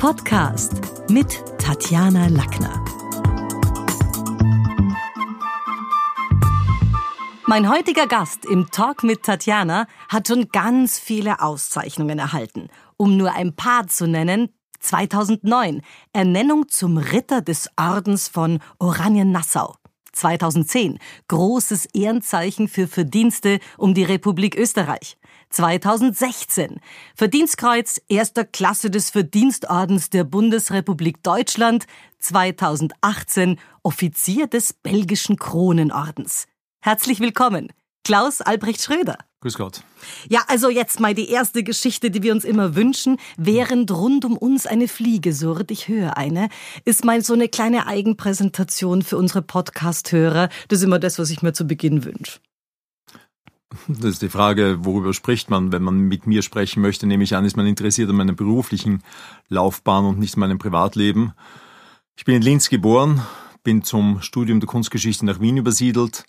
Podcast mit Tatjana Lackner. Mein heutiger Gast im Talk mit Tatjana hat schon ganz viele Auszeichnungen erhalten. Um nur ein paar zu nennen, 2009 Ernennung zum Ritter des Ordens von Oranien-Nassau. 2010 großes Ehrenzeichen für Verdienste um die Republik Österreich. 2016 Verdienstkreuz erster Klasse des Verdienstordens der Bundesrepublik Deutschland. 2018 Offizier des belgischen Kronenordens. Herzlich willkommen, Klaus Albrecht Schröder. Grüß Gott. Ja, also jetzt mal die erste Geschichte, die wir uns immer wünschen. Während rund um uns eine Fliege surrt, ich höre eine, ist mal so eine kleine Eigenpräsentation für unsere Podcast-Hörer. Das ist immer das, was ich mir zu Beginn wünsche. Das ist die Frage, worüber spricht man, wenn man mit mir sprechen möchte, nehme ich an, ist man interessiert an meiner beruflichen Laufbahn und nicht an meinem Privatleben. Ich bin in Linz geboren, bin zum Studium der Kunstgeschichte nach Wien übersiedelt,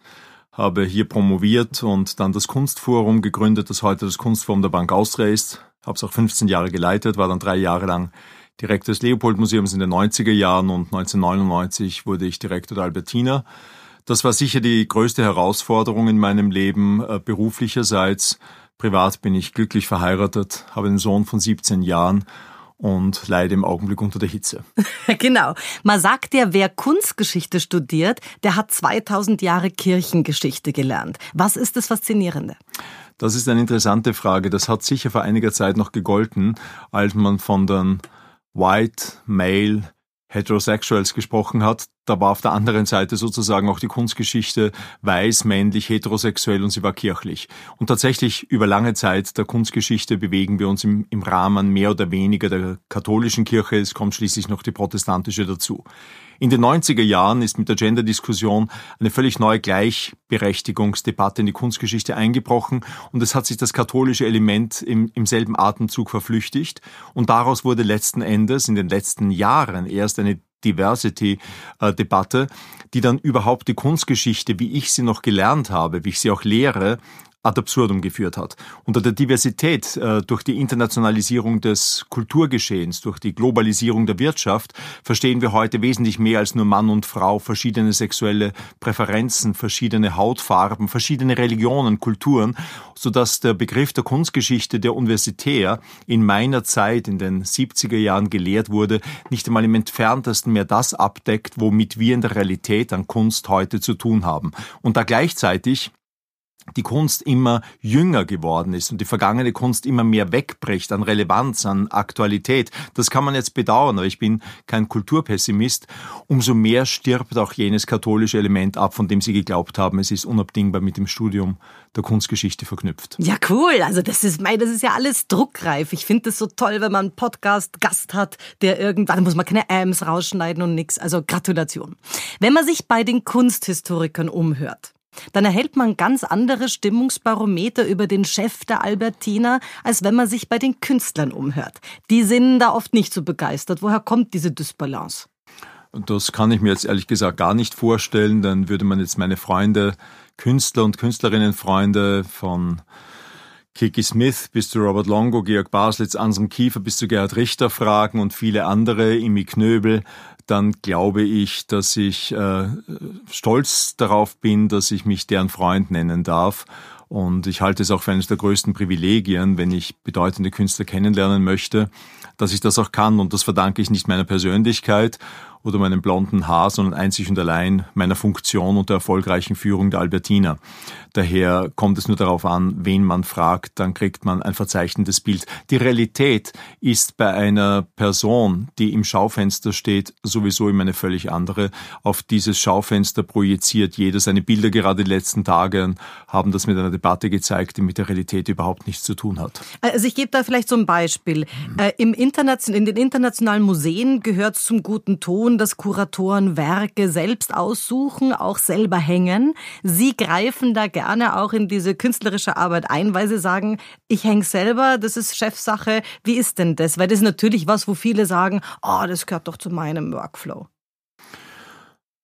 habe hier promoviert und dann das Kunstforum gegründet, das heute das Kunstforum der Bank Austria ist. Habe es auch 15 Jahre geleitet, war dann drei Jahre lang Direktor des Leopold-Museums in den 90er Jahren und 1999 wurde ich Direktor der Albertina. Das war sicher die größte Herausforderung in meinem Leben äh, beruflicherseits. Privat bin ich glücklich verheiratet, habe einen Sohn von 17 Jahren und leide im Augenblick unter der Hitze. genau. Man sagt ja, wer Kunstgeschichte studiert, der hat 2000 Jahre Kirchengeschichte gelernt. Was ist das Faszinierende? Das ist eine interessante Frage. Das hat sicher vor einiger Zeit noch gegolten, als man von den White Male Heterosexuals gesprochen hat, da war auf der anderen Seite sozusagen auch die Kunstgeschichte weiß, männlich, heterosexuell und sie war kirchlich. Und tatsächlich über lange Zeit der Kunstgeschichte bewegen wir uns im, im Rahmen mehr oder weniger der katholischen Kirche. Es kommt schließlich noch die protestantische dazu. In den 90er Jahren ist mit der Gender-Diskussion eine völlig neue Gleichberechtigungsdebatte in die Kunstgeschichte eingebrochen und es hat sich das katholische Element im, im selben Atemzug verflüchtigt und daraus wurde letzten Endes in den letzten Jahren erst eine Diversity-Debatte, die dann überhaupt die Kunstgeschichte, wie ich sie noch gelernt habe, wie ich sie auch lehre, ad absurdum geführt hat. Unter der Diversität, äh, durch die Internationalisierung des Kulturgeschehens, durch die Globalisierung der Wirtschaft, verstehen wir heute wesentlich mehr als nur Mann und Frau, verschiedene sexuelle Präferenzen, verschiedene Hautfarben, verschiedene Religionen, Kulturen, so dass der Begriff der Kunstgeschichte, der universitär in meiner Zeit in den 70er Jahren gelehrt wurde, nicht einmal im entferntesten mehr das abdeckt, womit wir in der Realität an Kunst heute zu tun haben. Und da gleichzeitig die Kunst immer jünger geworden ist und die vergangene Kunst immer mehr wegbricht an Relevanz, an Aktualität. Das kann man jetzt bedauern, aber ich bin kein Kulturpessimist. Umso mehr stirbt auch jenes katholische Element ab, von dem Sie geglaubt haben, es ist unabdingbar mit dem Studium der Kunstgeschichte verknüpft. Ja, cool. Also das ist, das ist ja alles druckreif. Ich finde es so toll, wenn man einen Podcast-Gast hat, der irgendwann, da muss man keine Ams rausschneiden und nix. Also Gratulation. Wenn man sich bei den Kunsthistorikern umhört, dann erhält man ganz andere Stimmungsbarometer über den Chef der Albertina, als wenn man sich bei den Künstlern umhört. Die sind da oft nicht so begeistert. Woher kommt diese Dysbalance? Das kann ich mir jetzt ehrlich gesagt gar nicht vorstellen. Dann würde man jetzt meine Freunde, Künstler und Künstlerinnenfreunde von Kiki Smith bis zu Robert Longo, Georg Baslitz, Anselm Kiefer bis zu Gerhard Richter fragen und viele andere, Imi Knöbel, dann glaube ich, dass ich äh, stolz darauf bin, dass ich mich deren Freund nennen darf. Und ich halte es auch für eines der größten Privilegien, wenn ich bedeutende Künstler kennenlernen möchte, dass ich das auch kann. Und das verdanke ich nicht meiner Persönlichkeit oder meinem blonden Haar, sondern einzig und allein meiner Funktion und der erfolgreichen Führung der Albertina. Daher kommt es nur darauf an, wen man fragt, dann kriegt man ein verzeichnetes Bild. Die Realität ist bei einer Person, die im Schaufenster steht, sowieso immer eine völlig andere. Auf dieses Schaufenster projiziert jeder seine Bilder. Gerade die letzten Tage haben das mit einer Debatte gezeigt, die mit der Realität überhaupt nichts zu tun hat. Also ich gebe da vielleicht so ein Beispiel. Äh, Im in den internationalen Museen gehört zum guten Ton, tun, dass Kuratoren Werke selbst aussuchen, auch selber hängen. Sie greifen da gerne auch in diese künstlerische Arbeit ein, weil sie sagen, ich hänge selber, das ist Chefsache. Wie ist denn das? Weil das ist natürlich was, wo viele sagen, oh, das gehört doch zu meinem Workflow.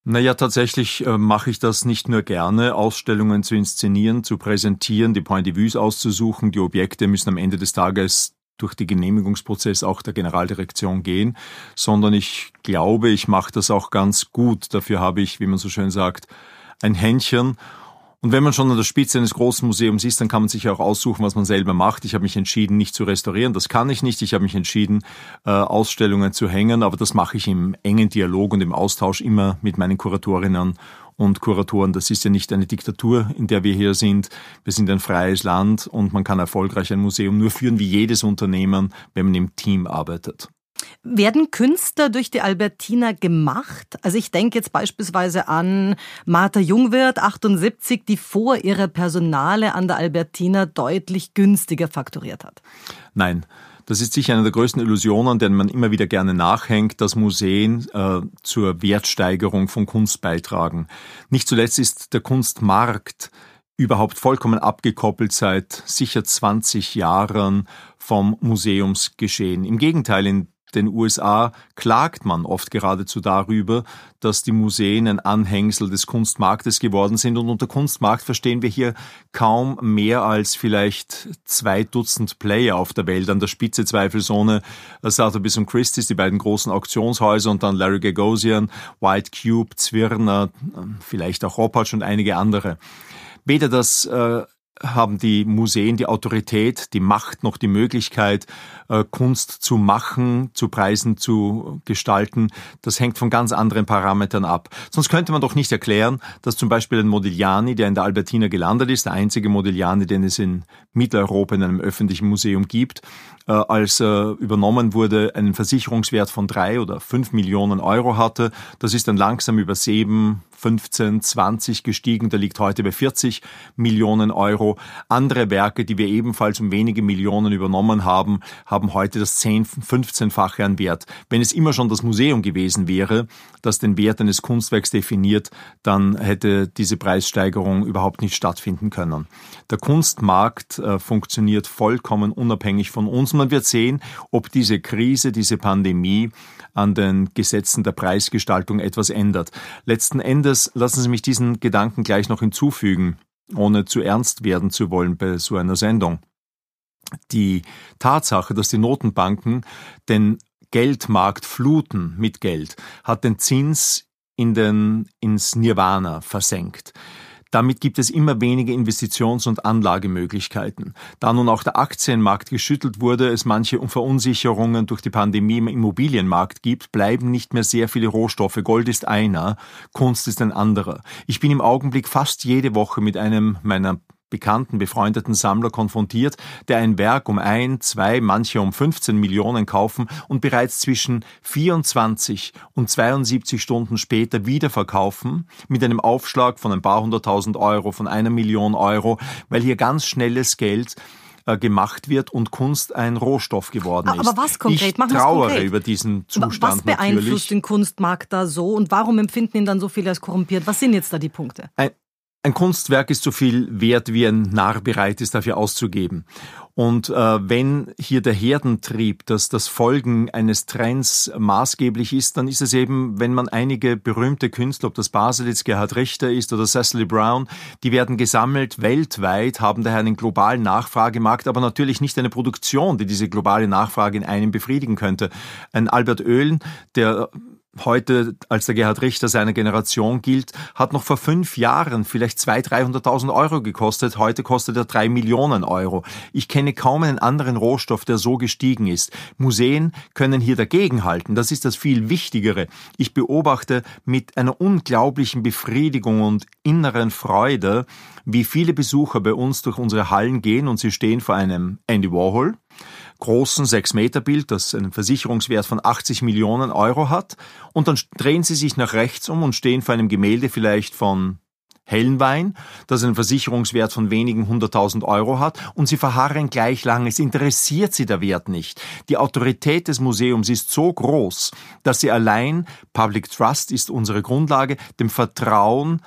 Naja, tatsächlich äh, mache ich das nicht nur gerne, Ausstellungen zu inszenieren, zu präsentieren, die Point de Vue auszusuchen. Die Objekte müssen am Ende des Tages durch die Genehmigungsprozess auch der Generaldirektion gehen, sondern ich glaube, ich mache das auch ganz gut. Dafür habe ich, wie man so schön sagt, ein Händchen und wenn man schon an der Spitze eines großen Museums ist, dann kann man sich auch aussuchen, was man selber macht. Ich habe mich entschieden, nicht zu restaurieren. Das kann ich nicht. Ich habe mich entschieden, äh, Ausstellungen zu hängen. Aber das mache ich im engen Dialog und im Austausch immer mit meinen Kuratorinnen und Kuratoren. Das ist ja nicht eine Diktatur, in der wir hier sind. Wir sind ein freies Land und man kann erfolgreich ein Museum nur führen wie jedes Unternehmen, wenn man im Team arbeitet. Werden Künstler durch die Albertina gemacht? Also ich denke jetzt beispielsweise an Martha Jungwirth, 78, die vor ihrer Personale an der Albertina deutlich günstiger fakturiert hat. Nein. Das ist sicher eine der größten Illusionen, denen man immer wieder gerne nachhängt, dass Museen äh, zur Wertsteigerung von Kunst beitragen. Nicht zuletzt ist der Kunstmarkt überhaupt vollkommen abgekoppelt seit sicher 20 Jahren vom Museumsgeschehen. Im Gegenteil, in den USA klagt man oft geradezu darüber, dass die Museen ein Anhängsel des Kunstmarktes geworden sind. Und unter Kunstmarkt verstehen wir hier kaum mehr als vielleicht zwei Dutzend Player auf der Welt. An der Spitze zweifelsohne Sotheby's und Christie's, die beiden großen Auktionshäuser und dann Larry Gagosian, White Cube, Zwirner, vielleicht auch Roppatsch und einige andere. Weder das äh, haben die Museen die Autorität, die Macht, noch die Möglichkeit, äh, Kunst zu machen, zu Preisen zu gestalten. Das hängt von ganz anderen Parametern ab. Sonst könnte man doch nicht erklären, dass zum Beispiel ein Modigliani, der in der Albertina gelandet ist, der einzige Modigliani, den es in Mitteleuropa in einem öffentlichen Museum gibt, äh, als er übernommen wurde, einen Versicherungswert von drei oder fünf Millionen Euro hatte. Das ist dann langsam über sieben, 15, 20 gestiegen. Der liegt heute bei 40 Millionen Euro. Andere Werke, die wir ebenfalls um wenige Millionen übernommen haben, haben heute das 10, 15-fache an Wert. Wenn es immer schon das Museum gewesen wäre, das den Wert eines Kunstwerks definiert, dann hätte diese Preissteigerung überhaupt nicht stattfinden können. Der Kunstmarkt äh, funktioniert vollkommen unabhängig von uns. Man wird sehen, ob diese Krise, diese Pandemie an den Gesetzen der Preisgestaltung etwas ändert. Letzten Endes lassen Sie mich diesen Gedanken gleich noch hinzufügen, ohne zu ernst werden zu wollen bei so einer Sendung. Die Tatsache, dass die Notenbanken den Geldmarkt fluten mit Geld, hat den Zins in den, ins Nirvana versenkt. Damit gibt es immer weniger Investitions- und Anlagemöglichkeiten. Da nun auch der Aktienmarkt geschüttelt wurde, es manche Verunsicherungen durch die Pandemie im Immobilienmarkt gibt, bleiben nicht mehr sehr viele Rohstoffe. Gold ist einer, Kunst ist ein anderer. Ich bin im Augenblick fast jede Woche mit einem meiner bekannten, befreundeten Sammler konfrontiert, der ein Werk um ein, zwei, manche um 15 Millionen kaufen und bereits zwischen 24 und 72 Stunden später wieder verkaufen, mit einem Aufschlag von ein paar hunderttausend Euro, von einer Million Euro, weil hier ganz schnelles Geld äh, gemacht wird und Kunst ein Rohstoff geworden ist. Aber was konkret? Ich trauere konkret. über diesen Zustand Was beeinflusst natürlich. den Kunstmarkt da so und warum empfinden ihn dann so viele als korrumpiert? Was sind jetzt da die Punkte? Ein, ein Kunstwerk ist so viel wert, wie ein Narr bereit ist, dafür auszugeben. Und äh, wenn hier der Herdentrieb, dass das Folgen eines Trends maßgeblich ist, dann ist es eben, wenn man einige berühmte Künstler, ob das Baselitz, Gerhard Richter ist oder Cecily Brown, die werden gesammelt weltweit, haben daher einen globalen Nachfragemarkt, aber natürlich nicht eine Produktion, die diese globale Nachfrage in einem befriedigen könnte. Ein Albert Oehlen, der heute als der Gerhard Richter seiner Generation gilt, hat noch vor fünf Jahren vielleicht 200.000, 300.000 Euro gekostet. Heute kostet er drei Millionen Euro. Ich kenne kaum einen anderen Rohstoff, der so gestiegen ist. Museen können hier dagegenhalten. Das ist das viel Wichtigere. Ich beobachte mit einer unglaublichen Befriedigung und inneren Freude, wie viele Besucher bei uns durch unsere Hallen gehen und sie stehen vor einem Andy Warhol, großen 6-Meter-Bild, das einen Versicherungswert von 80 Millionen Euro hat, und dann drehen sie sich nach rechts um und stehen vor einem Gemälde vielleicht von Hellenwein, das einen Versicherungswert von wenigen hunderttausend Euro hat, und sie verharren gleich lang. Es interessiert sie der Wert nicht. Die Autorität des Museums ist so groß, dass sie allein, Public Trust ist unsere Grundlage, dem Vertrauen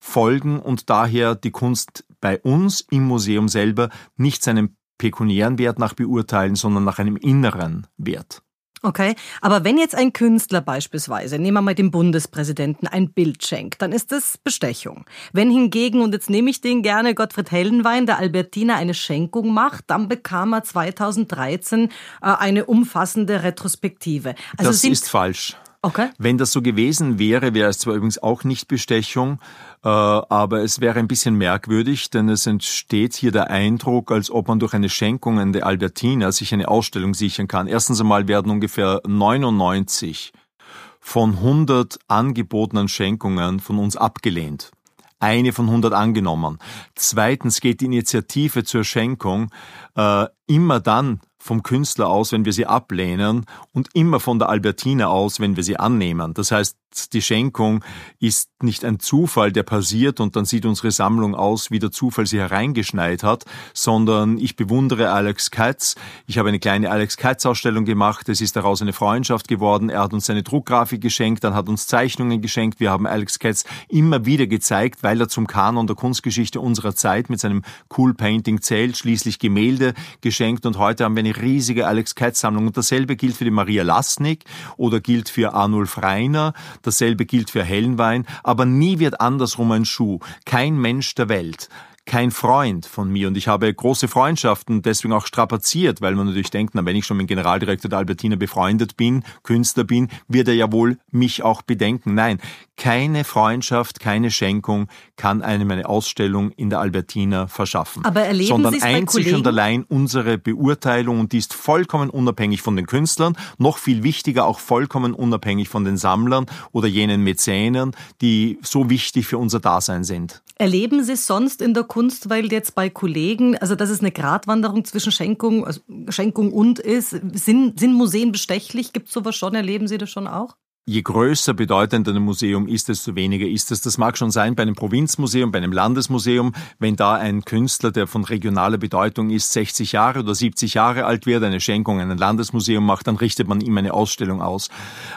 folgen und daher die Kunst bei uns im Museum selber nicht seinen pekuniären Wert nach beurteilen, sondern nach einem inneren Wert. Okay, aber wenn jetzt ein Künstler beispielsweise, nehmen wir mal den Bundespräsidenten, ein Bild schenkt, dann ist das Bestechung. Wenn hingegen, und jetzt nehme ich den gerne, Gottfried Hellenwein, der Albertina eine Schenkung macht, dann bekam er 2013 äh, eine umfassende Retrospektive. Also das ist falsch. Okay. Wenn das so gewesen wäre, wäre es zwar übrigens auch nicht Bestechung, äh, aber es wäre ein bisschen merkwürdig, denn es entsteht hier der Eindruck, als ob man durch eine Schenkung an der Albertina sich eine Ausstellung sichern kann. Erstens einmal werden ungefähr 99 von 100 angebotenen Schenkungen von uns abgelehnt eine von 100 angenommen. Zweitens geht die Initiative zur Schenkung äh, immer dann vom Künstler aus, wenn wir sie ablehnen und immer von der Albertina aus, wenn wir sie annehmen. Das heißt, die Schenkung ist nicht ein Zufall, der passiert und dann sieht unsere Sammlung aus, wie der Zufall sie hereingeschneit hat, sondern ich bewundere Alex Katz. Ich habe eine kleine Alex Katz Ausstellung gemacht. Es ist daraus eine Freundschaft geworden. Er hat uns seine Druckgrafik geschenkt, dann hat uns Zeichnungen geschenkt. Wir haben Alex Katz immer wieder gezeigt, weil er zum Kanon der Kunstgeschichte unserer Zeit mit seinem Cool Painting zählt, schließlich Gemälde geschenkt und heute haben wir eine riesige Alex Katz Sammlung und dasselbe gilt für die Maria Lasnik oder gilt für Arnulf Reiner. Dasselbe gilt für Hellenwein, aber nie wird andersrum ein Schuh. Kein Mensch der Welt kein Freund von mir und ich habe große Freundschaften deswegen auch strapaziert, weil man natürlich denkt, na, wenn ich schon mit dem Generaldirektor der Albertina befreundet bin, Künstler bin, wird er ja wohl mich auch bedenken. Nein, keine Freundschaft, keine Schenkung kann einem eine Ausstellung in der Albertina verschaffen. Aber erleben sondern Sie's einzig und allein unsere Beurteilung und die ist vollkommen unabhängig von den Künstlern, noch viel wichtiger auch vollkommen unabhängig von den Sammlern oder jenen Mäzenen, die so wichtig für unser Dasein sind. Erleben Sie es sonst in der Kunst, weil jetzt bei Kollegen, also dass es eine Gratwanderung zwischen Schenkung, also Schenkung und ist, sind, sind Museen bestechlich? Gibt es sowas schon? Erleben Sie das schon auch? Je größer, bedeutender ein Museum ist, desto weniger ist es. Das mag schon sein bei einem Provinzmuseum, bei einem Landesmuseum, wenn da ein Künstler, der von regionaler Bedeutung ist, 60 Jahre oder 70 Jahre alt wird, eine Schenkung an ein Landesmuseum macht, dann richtet man ihm eine Ausstellung aus.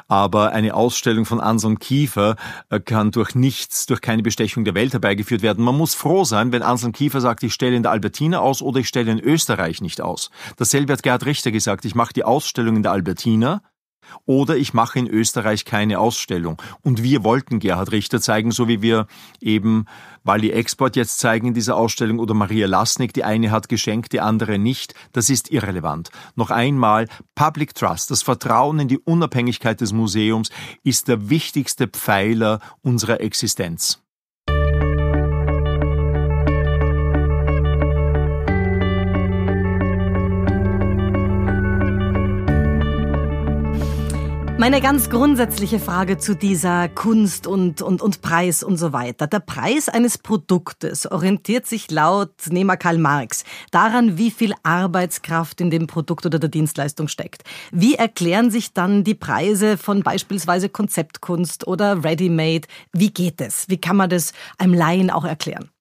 Aber eine Ausstellung von Anselm Kiefer äh, kann durch nichts, durch keine Bestechung der Welt herbeigeführt werden. Man muss froh sein, wenn Anselm Kiefer sagt, ich stelle in der Albertina aus oder ich stelle in Österreich nicht aus. Dasselbe hat Gerhard Richter gesagt, ich mache die Ausstellung in der Albertina, oder ich mache in Österreich keine Ausstellung. Und wir wollten Gerhard Richter zeigen, so wie wir eben Wally Export jetzt zeigen in dieser Ausstellung oder Maria Lasnik, die eine hat geschenkt, die andere nicht. Das ist irrelevant. Noch einmal, Public Trust, das Vertrauen in die Unabhängigkeit des Museums ist der wichtigste Pfeiler unserer Existenz. Meine ganz grundsätzliche Frage zu dieser Kunst und, und, und Preis und so weiter. Der Preis eines Produktes orientiert sich laut Nehmer Karl Marx daran, wie viel Arbeitskraft in dem Produkt oder der Dienstleistung steckt. Wie erklären sich dann die Preise von beispielsweise Konzeptkunst oder Ready-Made? Wie geht es? Wie kann man das einem Laien auch erklären?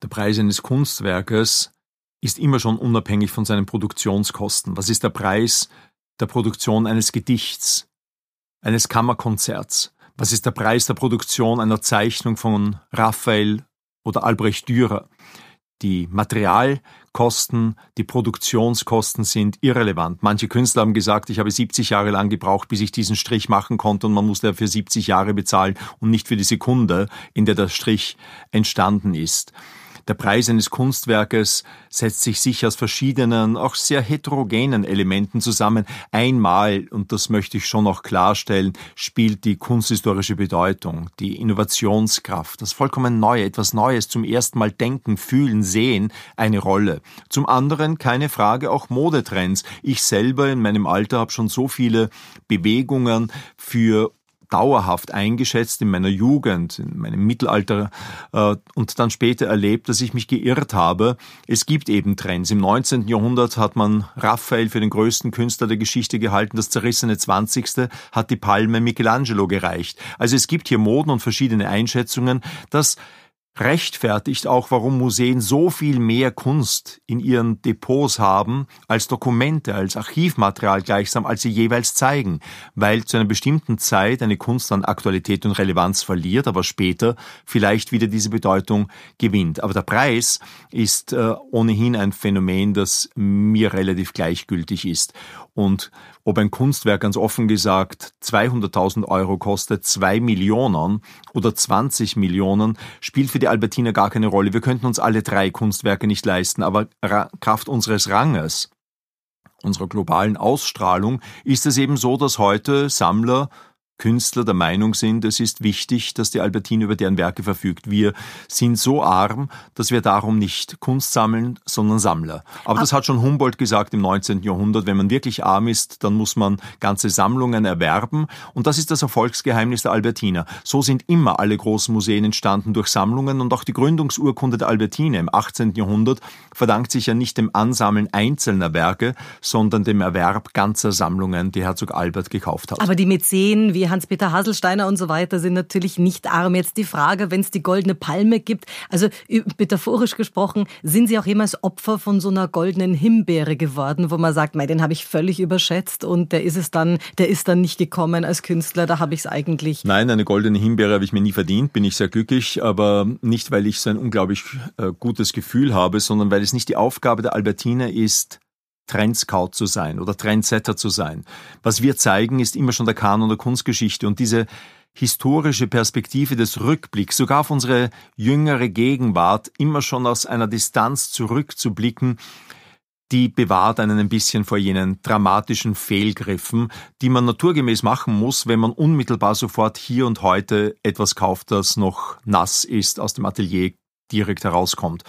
Der Preis eines Kunstwerkes ist immer schon unabhängig von seinen Produktionskosten. Was ist der Preis der Produktion eines Gedichts, eines Kammerkonzerts? Was ist der Preis der Produktion einer Zeichnung von Raphael oder Albrecht Dürer? Die Materialkosten, die Produktionskosten sind irrelevant. Manche Künstler haben gesagt, ich habe 70 Jahre lang gebraucht, bis ich diesen Strich machen konnte und man musste dafür 70 Jahre bezahlen und nicht für die Sekunde, in der der Strich entstanden ist. Der Preis eines Kunstwerkes setzt sich sicher aus verschiedenen, auch sehr heterogenen Elementen zusammen. Einmal, und das möchte ich schon noch klarstellen, spielt die kunsthistorische Bedeutung, die Innovationskraft, das vollkommen Neue, etwas Neues zum ersten Mal denken, fühlen, sehen eine Rolle. Zum anderen, keine Frage, auch Modetrends. Ich selber in meinem Alter habe schon so viele Bewegungen für dauerhaft eingeschätzt in meiner Jugend, in meinem Mittelalter äh, und dann später erlebt, dass ich mich geirrt habe. Es gibt eben Trends. Im 19. Jahrhundert hat man Raphael für den größten Künstler der Geschichte gehalten. Das zerrissene 20. hat die Palme Michelangelo gereicht. Also es gibt hier Moden und verschiedene Einschätzungen, dass rechtfertigt auch, warum Museen so viel mehr Kunst in ihren Depots haben als Dokumente, als Archivmaterial gleichsam, als sie jeweils zeigen, weil zu einer bestimmten Zeit eine Kunst an Aktualität und Relevanz verliert, aber später vielleicht wieder diese Bedeutung gewinnt. Aber der Preis ist äh, ohnehin ein Phänomen, das mir relativ gleichgültig ist. Und ob ein Kunstwerk ganz offen gesagt 200.000 Euro kostet, 2 Millionen oder 20 Millionen, spielt für die Albertiner gar keine Rolle. Wir könnten uns alle drei Kunstwerke nicht leisten, aber Kraft unseres Ranges, unserer globalen Ausstrahlung, ist es eben so, dass heute Sammler Künstler der Meinung sind, es ist wichtig, dass die Albertine über deren Werke verfügt. Wir sind so arm, dass wir darum nicht Kunst sammeln, sondern Sammler. Aber das hat schon Humboldt gesagt im 19. Jahrhundert. Wenn man wirklich arm ist, dann muss man ganze Sammlungen erwerben. Und das ist das Erfolgsgeheimnis der Albertiner. So sind immer alle großen Museen entstanden durch Sammlungen und auch die Gründungsurkunde der Albertine im 18. Jahrhundert verdankt sich ja nicht dem Ansammeln einzelner Werke, sondern dem Erwerb ganzer Sammlungen, die Herzog Albert gekauft hat. Aber die Mäzen, wie Hans-Peter Haselsteiner und so weiter sind natürlich nicht arm. Jetzt die Frage, wenn es die goldene Palme gibt, also metaphorisch gesprochen, sind Sie auch jemals Opfer von so einer goldenen Himbeere geworden, wo man sagt, den habe ich völlig überschätzt und der ist es dann, der ist dann nicht gekommen als Künstler, da habe ich es eigentlich. Nein, eine goldene Himbeere habe ich mir nie verdient, bin ich sehr glücklich, aber nicht, weil ich so ein unglaublich äh, gutes Gefühl habe, sondern weil es nicht die Aufgabe der Albertine ist, Trendscout zu sein oder Trendsetter zu sein. Was wir zeigen, ist immer schon der Kanon der Kunstgeschichte und diese historische Perspektive des Rückblicks, sogar auf unsere jüngere Gegenwart, immer schon aus einer Distanz zurückzublicken, die bewahrt einen ein bisschen vor jenen dramatischen Fehlgriffen, die man naturgemäß machen muss, wenn man unmittelbar sofort hier und heute etwas kauft, das noch nass ist, aus dem Atelier direkt herauskommt.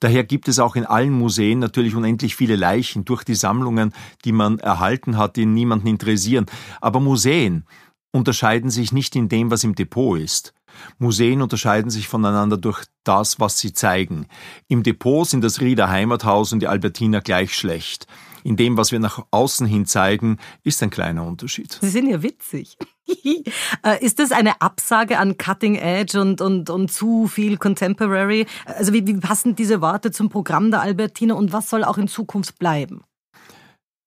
Daher gibt es auch in allen Museen natürlich unendlich viele Leichen durch die Sammlungen, die man erhalten hat, die niemanden interessieren. Aber Museen unterscheiden sich nicht in dem, was im Depot ist. Museen unterscheiden sich voneinander durch das, was sie zeigen. Im Depot sind das Rieder Heimathaus und die Albertiner gleich schlecht. In dem, was wir nach außen hin zeigen, ist ein kleiner Unterschied. Sie sind ja witzig. Äh, ist das eine Absage an Cutting Edge und, und, und zu viel Contemporary? Also wie, wie passen diese Worte zum Programm der Albertiner und was soll auch in Zukunft bleiben?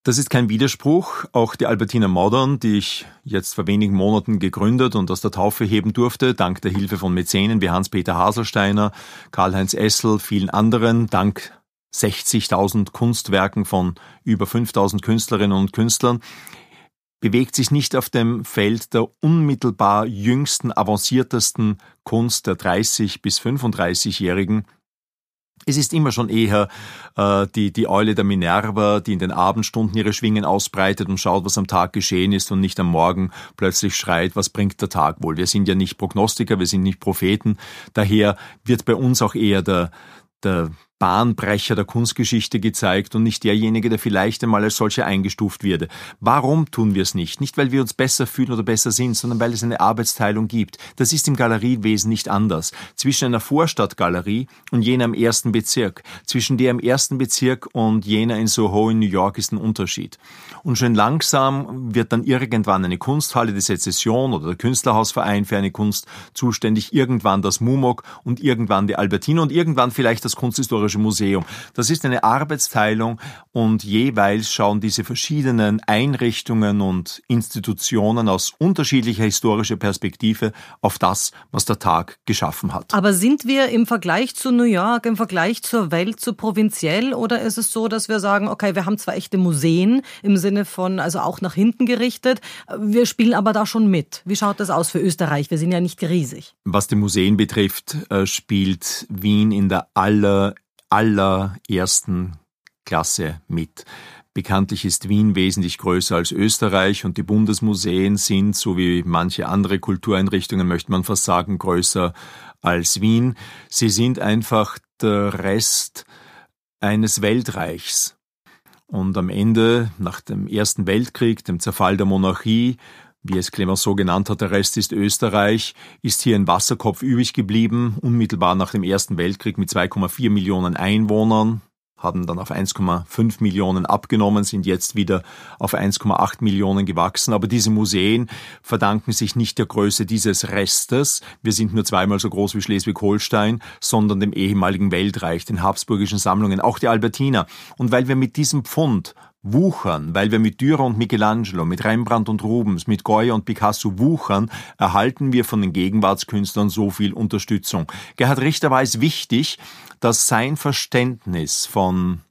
Das ist kein Widerspruch. Auch die Albertina Modern, die ich jetzt vor wenigen Monaten gegründet und aus der Taufe heben durfte, dank der Hilfe von Mäzenen wie Hans-Peter Haselsteiner, Karl-Heinz Essel, vielen anderen, dank 60.000 Kunstwerken von über 5.000 Künstlerinnen und Künstlern, bewegt sich nicht auf dem Feld der unmittelbar jüngsten, avanciertesten Kunst der 30 bis 35-Jährigen, es ist immer schon eher äh, die, die Eule der Minerva, die in den Abendstunden ihre Schwingen ausbreitet und schaut, was am Tag geschehen ist und nicht am Morgen plötzlich schreit, was bringt der Tag wohl. Wir sind ja nicht Prognostiker, wir sind nicht Propheten. Daher wird bei uns auch eher der, der Bahnbrecher der Kunstgeschichte gezeigt und nicht derjenige, der vielleicht einmal als solcher eingestuft würde. Warum tun wir es nicht? Nicht, weil wir uns besser fühlen oder besser sind, sondern weil es eine Arbeitsteilung gibt. Das ist im Galeriewesen nicht anders. Zwischen einer Vorstadtgalerie und jener im ersten Bezirk, zwischen der im ersten Bezirk und jener in Soho in New York ist ein Unterschied. Und schon langsam wird dann irgendwann eine Kunsthalle, die Sezession oder der Künstlerhausverein für eine Kunst zuständig, irgendwann das MUMOG und irgendwann die Albertine und irgendwann vielleicht das Kunsthistorische Historische Museum. Das ist eine Arbeitsteilung und jeweils schauen diese verschiedenen Einrichtungen und Institutionen aus unterschiedlicher historischer Perspektive auf das, was der Tag geschaffen hat. Aber sind wir im Vergleich zu New York, im Vergleich zur Welt zu provinziell oder ist es so, dass wir sagen, okay, wir haben zwar echte Museen im Sinne von, also auch nach hinten gerichtet, wir spielen aber da schon mit. Wie schaut das aus für Österreich? Wir sind ja nicht riesig. Was die Museen betrifft, äh, spielt Wien in der aller allerersten Klasse mit. Bekanntlich ist Wien wesentlich größer als Österreich und die Bundesmuseen sind, so wie manche andere Kultureinrichtungen, möchte man fast sagen, größer als Wien. Sie sind einfach der Rest eines Weltreichs. Und am Ende, nach dem Ersten Weltkrieg, dem Zerfall der Monarchie, wie es Clemenceau genannt hat, der Rest ist Österreich, ist hier ein Wasserkopf übrig geblieben, unmittelbar nach dem Ersten Weltkrieg mit 2,4 Millionen Einwohnern, haben dann auf 1,5 Millionen abgenommen, sind jetzt wieder auf 1,8 Millionen gewachsen. Aber diese Museen verdanken sich nicht der Größe dieses Restes. Wir sind nur zweimal so groß wie Schleswig-Holstein, sondern dem ehemaligen Weltreich, den habsburgischen Sammlungen, auch die Albertiner. Und weil wir mit diesem Pfund wuchern, weil wir mit Dürer und Michelangelo, mit Rembrandt und Rubens, mit Goya und Picasso wuchern, erhalten wir von den Gegenwartskünstlern so viel Unterstützung. Gerhard Richter war es wichtig, dass sein Verständnis von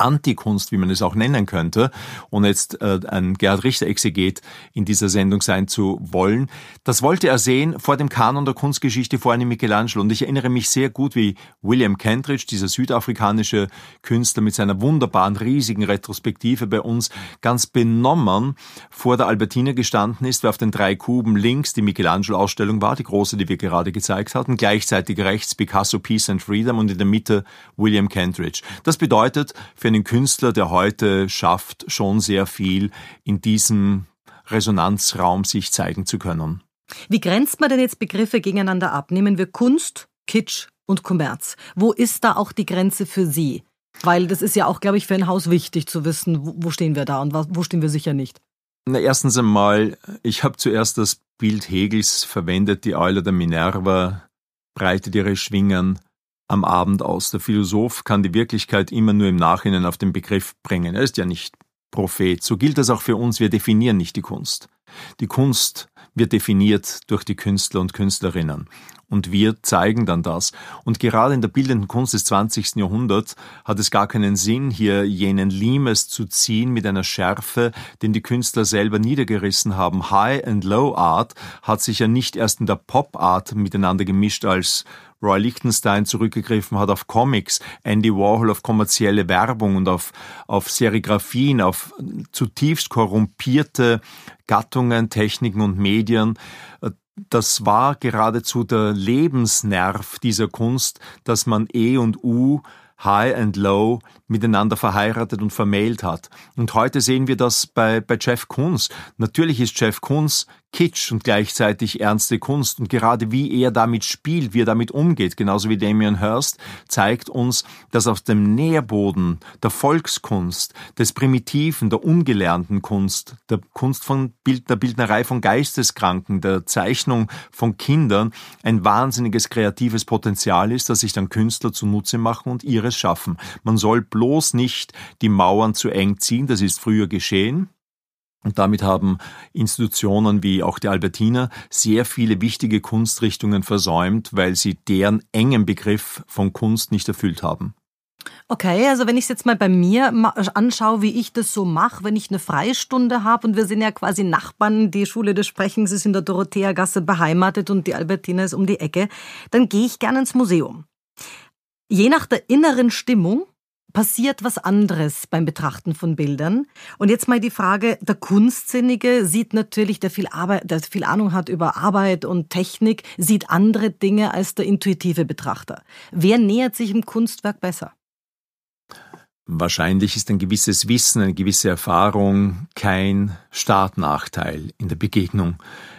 Antikunst, wie man es auch nennen könnte, ohne jetzt äh, ein Gerhard Richter-Exeget in dieser Sendung sein zu wollen. Das wollte er sehen vor dem Kanon der Kunstgeschichte vor einem Michelangelo. Und ich erinnere mich sehr gut, wie William Kentridge, dieser südafrikanische Künstler mit seiner wunderbaren, riesigen Retrospektive bei uns, ganz benommen vor der Albertina gestanden ist, wer auf den drei Kuben links die Michelangelo-Ausstellung war, die große, die wir gerade gezeigt hatten, gleichzeitig rechts Picasso Peace and Freedom und in der Mitte William Kentridge. Das bedeutet für einen Künstler, der heute schafft, schon sehr viel in diesem Resonanzraum sich zeigen zu können. Wie grenzt man denn jetzt Begriffe gegeneinander ab? Nehmen wir Kunst, Kitsch und Kommerz. Wo ist da auch die Grenze für Sie? Weil das ist ja auch, glaube ich, für ein Haus wichtig zu wissen, wo stehen wir da und wo stehen wir sicher nicht. Na, erstens einmal, ich habe zuerst das Bild Hegels verwendet, die Eule der Minerva breitet ihre Schwingen am Abend aus. Der Philosoph kann die Wirklichkeit immer nur im Nachhinein auf den Begriff bringen. Er ist ja nicht Prophet. So gilt das auch für uns. Wir definieren nicht die Kunst. Die Kunst wird definiert durch die Künstler und Künstlerinnen. Und wir zeigen dann das. Und gerade in der bildenden Kunst des 20. Jahrhunderts hat es gar keinen Sinn, hier jenen Limes zu ziehen mit einer Schärfe, den die Künstler selber niedergerissen haben. High and Low Art hat sich ja nicht erst in der Pop Art miteinander gemischt als Roy Lichtenstein zurückgegriffen hat auf Comics, Andy Warhol auf kommerzielle Werbung und auf, auf Serigraphien, auf zutiefst korrumpierte Gattungen, Techniken und Medien. Das war geradezu der Lebensnerv dieser Kunst, dass man E und U High and Low miteinander verheiratet und vermählt hat. Und heute sehen wir das bei, bei Jeff Koons. Natürlich ist Jeff Koons Kitsch und gleichzeitig ernste Kunst. Und gerade wie er damit spielt, wie er damit umgeht, genauso wie Damien Hirst, zeigt uns, dass auf dem Nährboden der Volkskunst, des Primitiven, der ungelernten Kunst, der Kunst von Bild, der Bildnerei von Geisteskranken, der Zeichnung von Kindern ein wahnsinniges kreatives Potenzial ist, das sich dann Künstler zunutze machen und ihres schaffen. Man soll bloß nicht die Mauern zu eng ziehen, das ist früher geschehen. Und damit haben Institutionen wie auch die Albertina sehr viele wichtige Kunstrichtungen versäumt, weil sie deren engen Begriff von Kunst nicht erfüllt haben. Okay, also wenn ich es jetzt mal bei mir anschaue, wie ich das so mache, wenn ich eine Freistunde habe und wir sind ja quasi Nachbarn, die Schule des Sprechens ist in der Dorothea-Gasse beheimatet und die Albertina ist um die Ecke, dann gehe ich gerne ins Museum. Je nach der inneren Stimmung passiert was anderes beim Betrachten von Bildern. Und jetzt mal die Frage, der Kunstsinnige sieht natürlich, der viel Arbeit, der viel Ahnung hat über Arbeit und Technik, sieht andere Dinge als der intuitive Betrachter. Wer nähert sich im Kunstwerk besser? Wahrscheinlich ist ein gewisses Wissen, eine gewisse Erfahrung kein Startnachteil in der Begegnung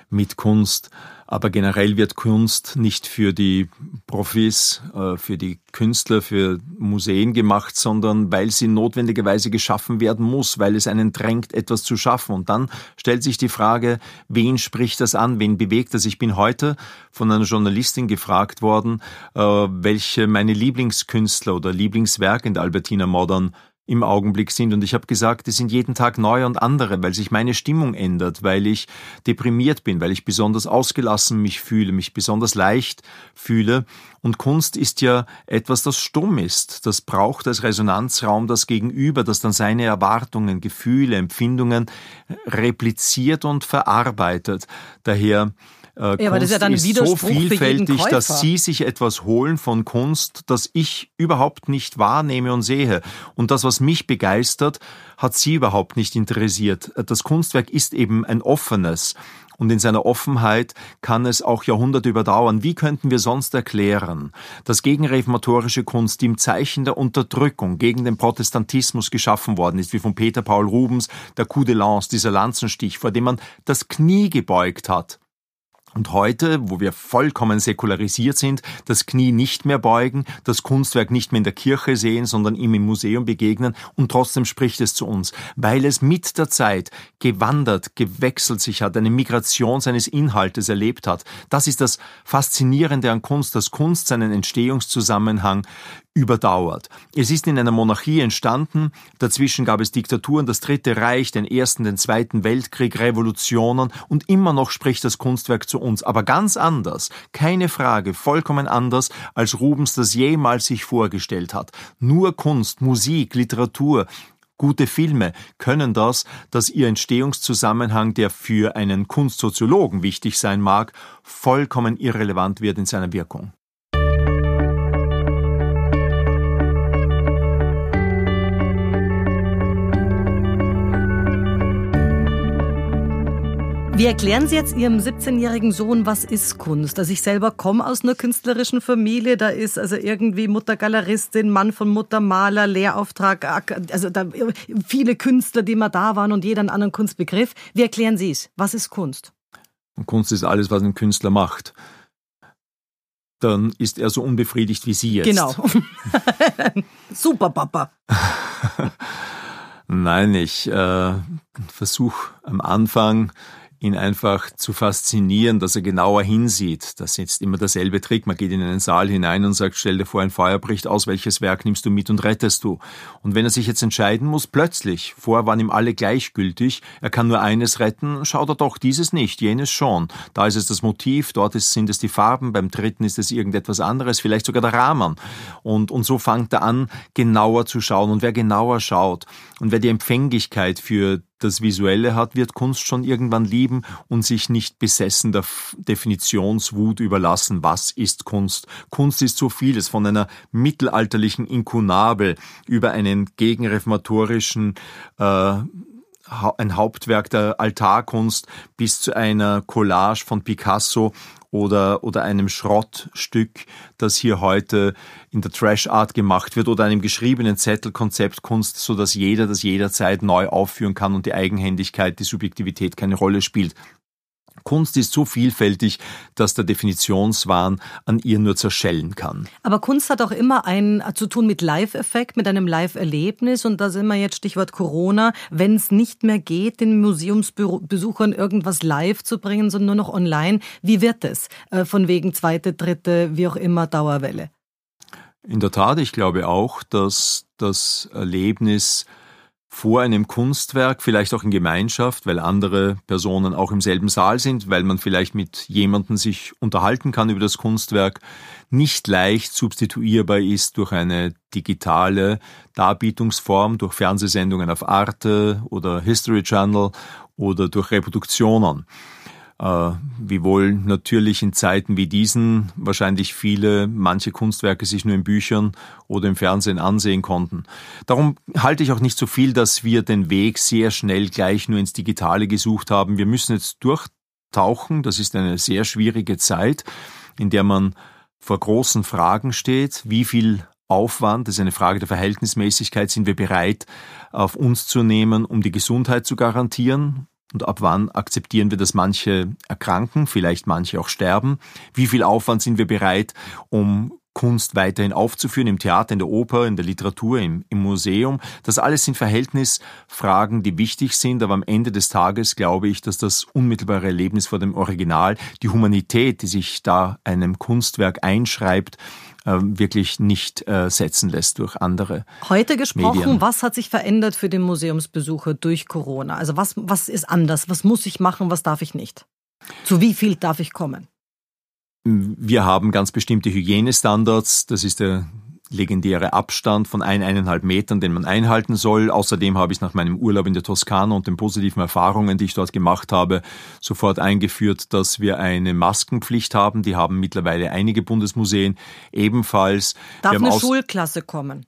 mit Kunst. Aber generell wird Kunst nicht für die Profis, äh, für die Künstler, für Museen gemacht, sondern weil sie notwendigerweise geschaffen werden muss, weil es einen drängt, etwas zu schaffen. Und dann stellt sich die Frage, wen spricht das an, wen bewegt das? Ich bin heute von einer Journalistin gefragt worden, äh, welche meine Lieblingskünstler oder Lieblingswerke in der Albertina Modern im Augenblick sind. Und ich habe gesagt, es sind jeden Tag neue und andere, weil sich meine Stimmung ändert, weil ich deprimiert bin, weil ich besonders ausgelassen mich fühle, mich besonders leicht fühle. Und Kunst ist ja etwas, das stumm ist. Das braucht als Resonanzraum das Gegenüber, das dann seine Erwartungen, Gefühle, Empfindungen repliziert und verarbeitet. Daher äh, ja, aber das ist ja dann ist so vielfältig, dass Sie sich etwas holen von Kunst, das ich überhaupt nicht wahrnehme und sehe. Und das, was mich begeistert, hat Sie überhaupt nicht interessiert. Das Kunstwerk ist eben ein offenes. Und in seiner Offenheit kann es auch Jahrhunderte überdauern. Wie könnten wir sonst erklären, dass gegenreformatorische Kunst, die im Zeichen der Unterdrückung gegen den Protestantismus geschaffen worden ist, wie von Peter Paul Rubens, der Coup de Lance, dieser Lanzenstich, vor dem man das Knie gebeugt hat, und heute, wo wir vollkommen säkularisiert sind, das Knie nicht mehr beugen, das Kunstwerk nicht mehr in der Kirche sehen, sondern ihm im Museum begegnen und trotzdem spricht es zu uns, weil es mit der Zeit gewandert, gewechselt sich hat, eine Migration seines Inhaltes erlebt hat. Das ist das Faszinierende an Kunst, dass Kunst seinen Entstehungszusammenhang überdauert. Es ist in einer Monarchie entstanden, dazwischen gab es Diktaturen, das Dritte Reich, den Ersten, den Zweiten Weltkrieg, Revolutionen und immer noch spricht das Kunstwerk zu uns, aber ganz anders, keine Frage, vollkommen anders, als Rubens das jemals sich vorgestellt hat. Nur Kunst, Musik, Literatur, gute Filme können das, dass ihr Entstehungszusammenhang, der für einen Kunstsoziologen wichtig sein mag, vollkommen irrelevant wird in seiner Wirkung. Wie erklären Sie jetzt Ihrem 17-jährigen Sohn, was ist Kunst? Also ich selber komme aus einer künstlerischen Familie, da ist also irgendwie Mutter Galeristin, Mann von Mutter Maler, Lehrauftrag, also da viele Künstler, die mal da waren und jeder einen anderen Kunstbegriff. Wie erklären Sie es? Was ist Kunst? Kunst ist alles, was ein Künstler macht. Dann ist er so unbefriedigt wie Sie jetzt. Genau. Super, Papa. Nein, ich äh, versuche am Anfang ihn einfach zu faszinieren, dass er genauer hinsieht. Das ist immer derselbe Trick. Man geht in einen Saal hinein und sagt, stell dir vor, ein Feuer bricht aus, welches Werk nimmst du mit und rettest du? Und wenn er sich jetzt entscheiden muss, plötzlich, vorher waren ihm alle gleichgültig, er kann nur eines retten, schaut er doch dieses nicht, jenes schon. Da ist es das Motiv, dort ist, sind es die Farben, beim dritten ist es irgendetwas anderes, vielleicht sogar der Rahmen. Und, und so fängt er an, genauer zu schauen. Und wer genauer schaut und wer die Empfänglichkeit für das Visuelle hat, wird Kunst schon irgendwann lieben und sich nicht besessen der Definitionswut überlassen. Was ist Kunst? Kunst ist so vieles, von einer mittelalterlichen Inkunabel über einen gegenreformatorischen äh, ein Hauptwerk der Altarkunst bis zu einer Collage von Picasso oder, oder einem Schrottstück, das hier heute in der Trash Art gemacht wird oder einem geschriebenen Zettel Konzeptkunst, so dass jeder das jederzeit neu aufführen kann und die Eigenhändigkeit, die Subjektivität keine Rolle spielt. Kunst ist so vielfältig, dass der Definitionswahn an ihr nur zerschellen kann. Aber Kunst hat auch immer ein zu tun mit Live-Effekt, mit einem Live-Erlebnis. Und da sind wir jetzt Stichwort Corona. Wenn es nicht mehr geht, den Museumsbesuchern irgendwas live zu bringen, sondern nur noch online, wie wird es? Äh, von wegen zweite, dritte, wie auch immer, Dauerwelle. In der Tat, ich glaube auch, dass das Erlebnis vor einem Kunstwerk, vielleicht auch in Gemeinschaft, weil andere Personen auch im selben Saal sind, weil man vielleicht mit jemandem sich unterhalten kann über das Kunstwerk, nicht leicht substituierbar ist durch eine digitale Darbietungsform, durch Fernsehsendungen auf Arte oder History Channel oder durch Reproduktionen wiewohl natürlich in Zeiten wie diesen wahrscheinlich viele manche Kunstwerke sich nur in Büchern oder im Fernsehen ansehen konnten. Darum halte ich auch nicht so viel, dass wir den Weg sehr schnell gleich nur ins Digitale gesucht haben. Wir müssen jetzt durchtauchen. Das ist eine sehr schwierige Zeit, in der man vor großen Fragen steht. Wie viel Aufwand, das ist eine Frage der Verhältnismäßigkeit, sind wir bereit, auf uns zu nehmen, um die Gesundheit zu garantieren? Und ab wann akzeptieren wir, dass manche erkranken, vielleicht manche auch sterben? Wie viel Aufwand sind wir bereit, um Kunst weiterhin aufzuführen, im Theater, in der Oper, in der Literatur, im, im, Museum. Das alles sind Verhältnisfragen, die wichtig sind, aber am Ende des Tages glaube ich, dass das unmittelbare Erlebnis vor dem Original, die Humanität, die sich da einem Kunstwerk einschreibt, wirklich nicht äh, setzen lässt durch andere. Heute gesprochen, Medien. was hat sich verändert für den Museumsbesucher durch Corona? Also was, was ist anders? Was muss ich machen? Was darf ich nicht? Zu wie viel darf ich kommen? Wir haben ganz bestimmte Hygienestandards. Das ist der legendäre Abstand von ein, eineinhalb Metern, den man einhalten soll. Außerdem habe ich nach meinem Urlaub in der Toskana und den positiven Erfahrungen, die ich dort gemacht habe, sofort eingeführt, dass wir eine Maskenpflicht haben. Die haben mittlerweile einige Bundesmuseen ebenfalls. Darf eine Schulklasse kommen?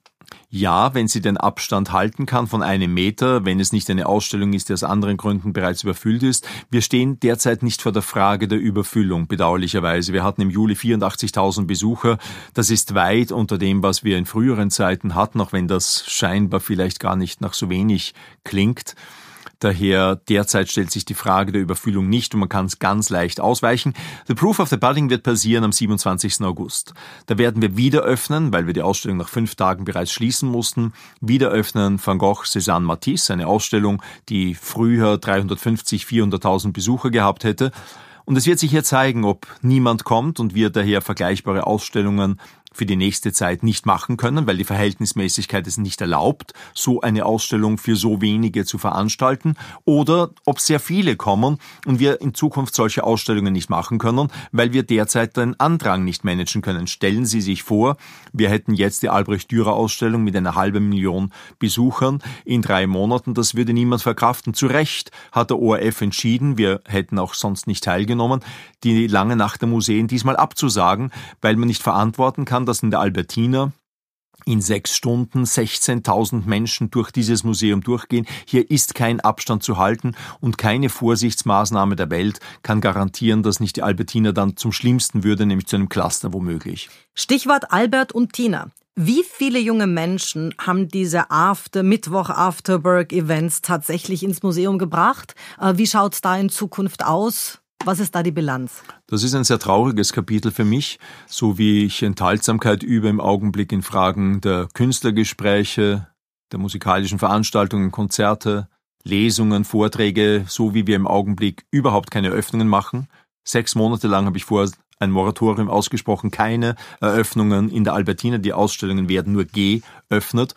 Ja, wenn sie den Abstand halten kann von einem Meter, wenn es nicht eine Ausstellung ist, die aus anderen Gründen bereits überfüllt ist. Wir stehen derzeit nicht vor der Frage der Überfüllung, bedauerlicherweise. Wir hatten im Juli 84.000 Besucher. Das ist weit unter dem, was wir in früheren Zeiten hatten, auch wenn das scheinbar vielleicht gar nicht nach so wenig klingt. Daher derzeit stellt sich die Frage der Überfüllung nicht und man kann es ganz leicht ausweichen. The Proof of the Budding wird passieren am 27. August. Da werden wir wieder öffnen, weil wir die Ausstellung nach fünf Tagen bereits schließen mussten, wieder öffnen Van Gogh Cézanne Matisse, eine Ausstellung, die früher 350, 400.000 Besucher gehabt hätte. Und es wird sich hier zeigen, ob niemand kommt und wir daher vergleichbare Ausstellungen für die nächste Zeit nicht machen können, weil die Verhältnismäßigkeit es nicht erlaubt, so eine Ausstellung für so wenige zu veranstalten, oder ob sehr viele kommen und wir in Zukunft solche Ausstellungen nicht machen können, weil wir derzeit den Andrang nicht managen können. Stellen Sie sich vor, wir hätten jetzt die Albrecht Dürer Ausstellung mit einer halben Million Besuchern in drei Monaten. Das würde niemand verkraften. Zu Recht hat der ORF entschieden, wir hätten auch sonst nicht teilgenommen, die lange Nacht der Museen diesmal abzusagen, weil man nicht verantworten kann, dass in der Albertina in sechs Stunden 16.000 Menschen durch dieses Museum durchgehen. Hier ist kein Abstand zu halten und keine Vorsichtsmaßnahme der Welt kann garantieren, dass nicht die Albertina dann zum Schlimmsten würde, nämlich zu einem Cluster womöglich. Stichwort Albert und Tina. Wie viele junge Menschen haben diese After Mittwoch Afterwork Events tatsächlich ins Museum gebracht? Äh, wie schaut's da in Zukunft aus? Was ist da die Bilanz? Das ist ein sehr trauriges Kapitel für mich, so wie ich Enthaltsamkeit übe im Augenblick in Fragen der Künstlergespräche, der musikalischen Veranstaltungen, Konzerte, Lesungen, Vorträge, so wie wir im Augenblick überhaupt keine Öffnungen machen. Sechs Monate lang habe ich vor ein Moratorium ausgesprochen, keine Eröffnungen in der Albertina, die Ausstellungen werden nur geöffnet.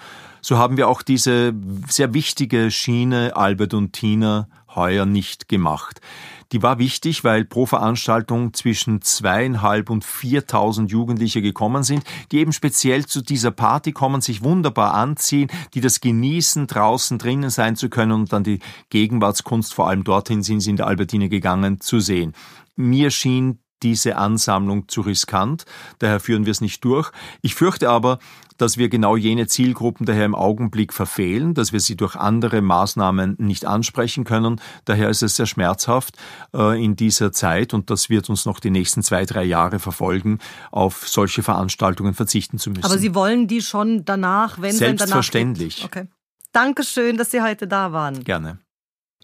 So haben wir auch diese sehr wichtige Schiene Albert und Tina heuer nicht gemacht. Die war wichtig, weil pro Veranstaltung zwischen zweieinhalb und viertausend Jugendliche gekommen sind, die eben speziell zu dieser Party kommen, sich wunderbar anziehen, die das genießen, draußen drinnen sein zu können und dann die Gegenwartskunst, vor allem dorthin sind sie in der Albertine gegangen, zu sehen. Mir schien diese Ansammlung zu riskant. Daher führen wir es nicht durch. Ich fürchte aber, dass wir genau jene Zielgruppen daher im Augenblick verfehlen, dass wir sie durch andere Maßnahmen nicht ansprechen können. Daher ist es sehr schmerzhaft äh, in dieser Zeit und das wird uns noch die nächsten zwei, drei Jahre verfolgen, auf solche Veranstaltungen verzichten zu müssen. Aber Sie wollen die schon danach, wenn Selbstverständlich. Sie danach okay. Dankeschön, dass Sie heute da waren. Gerne.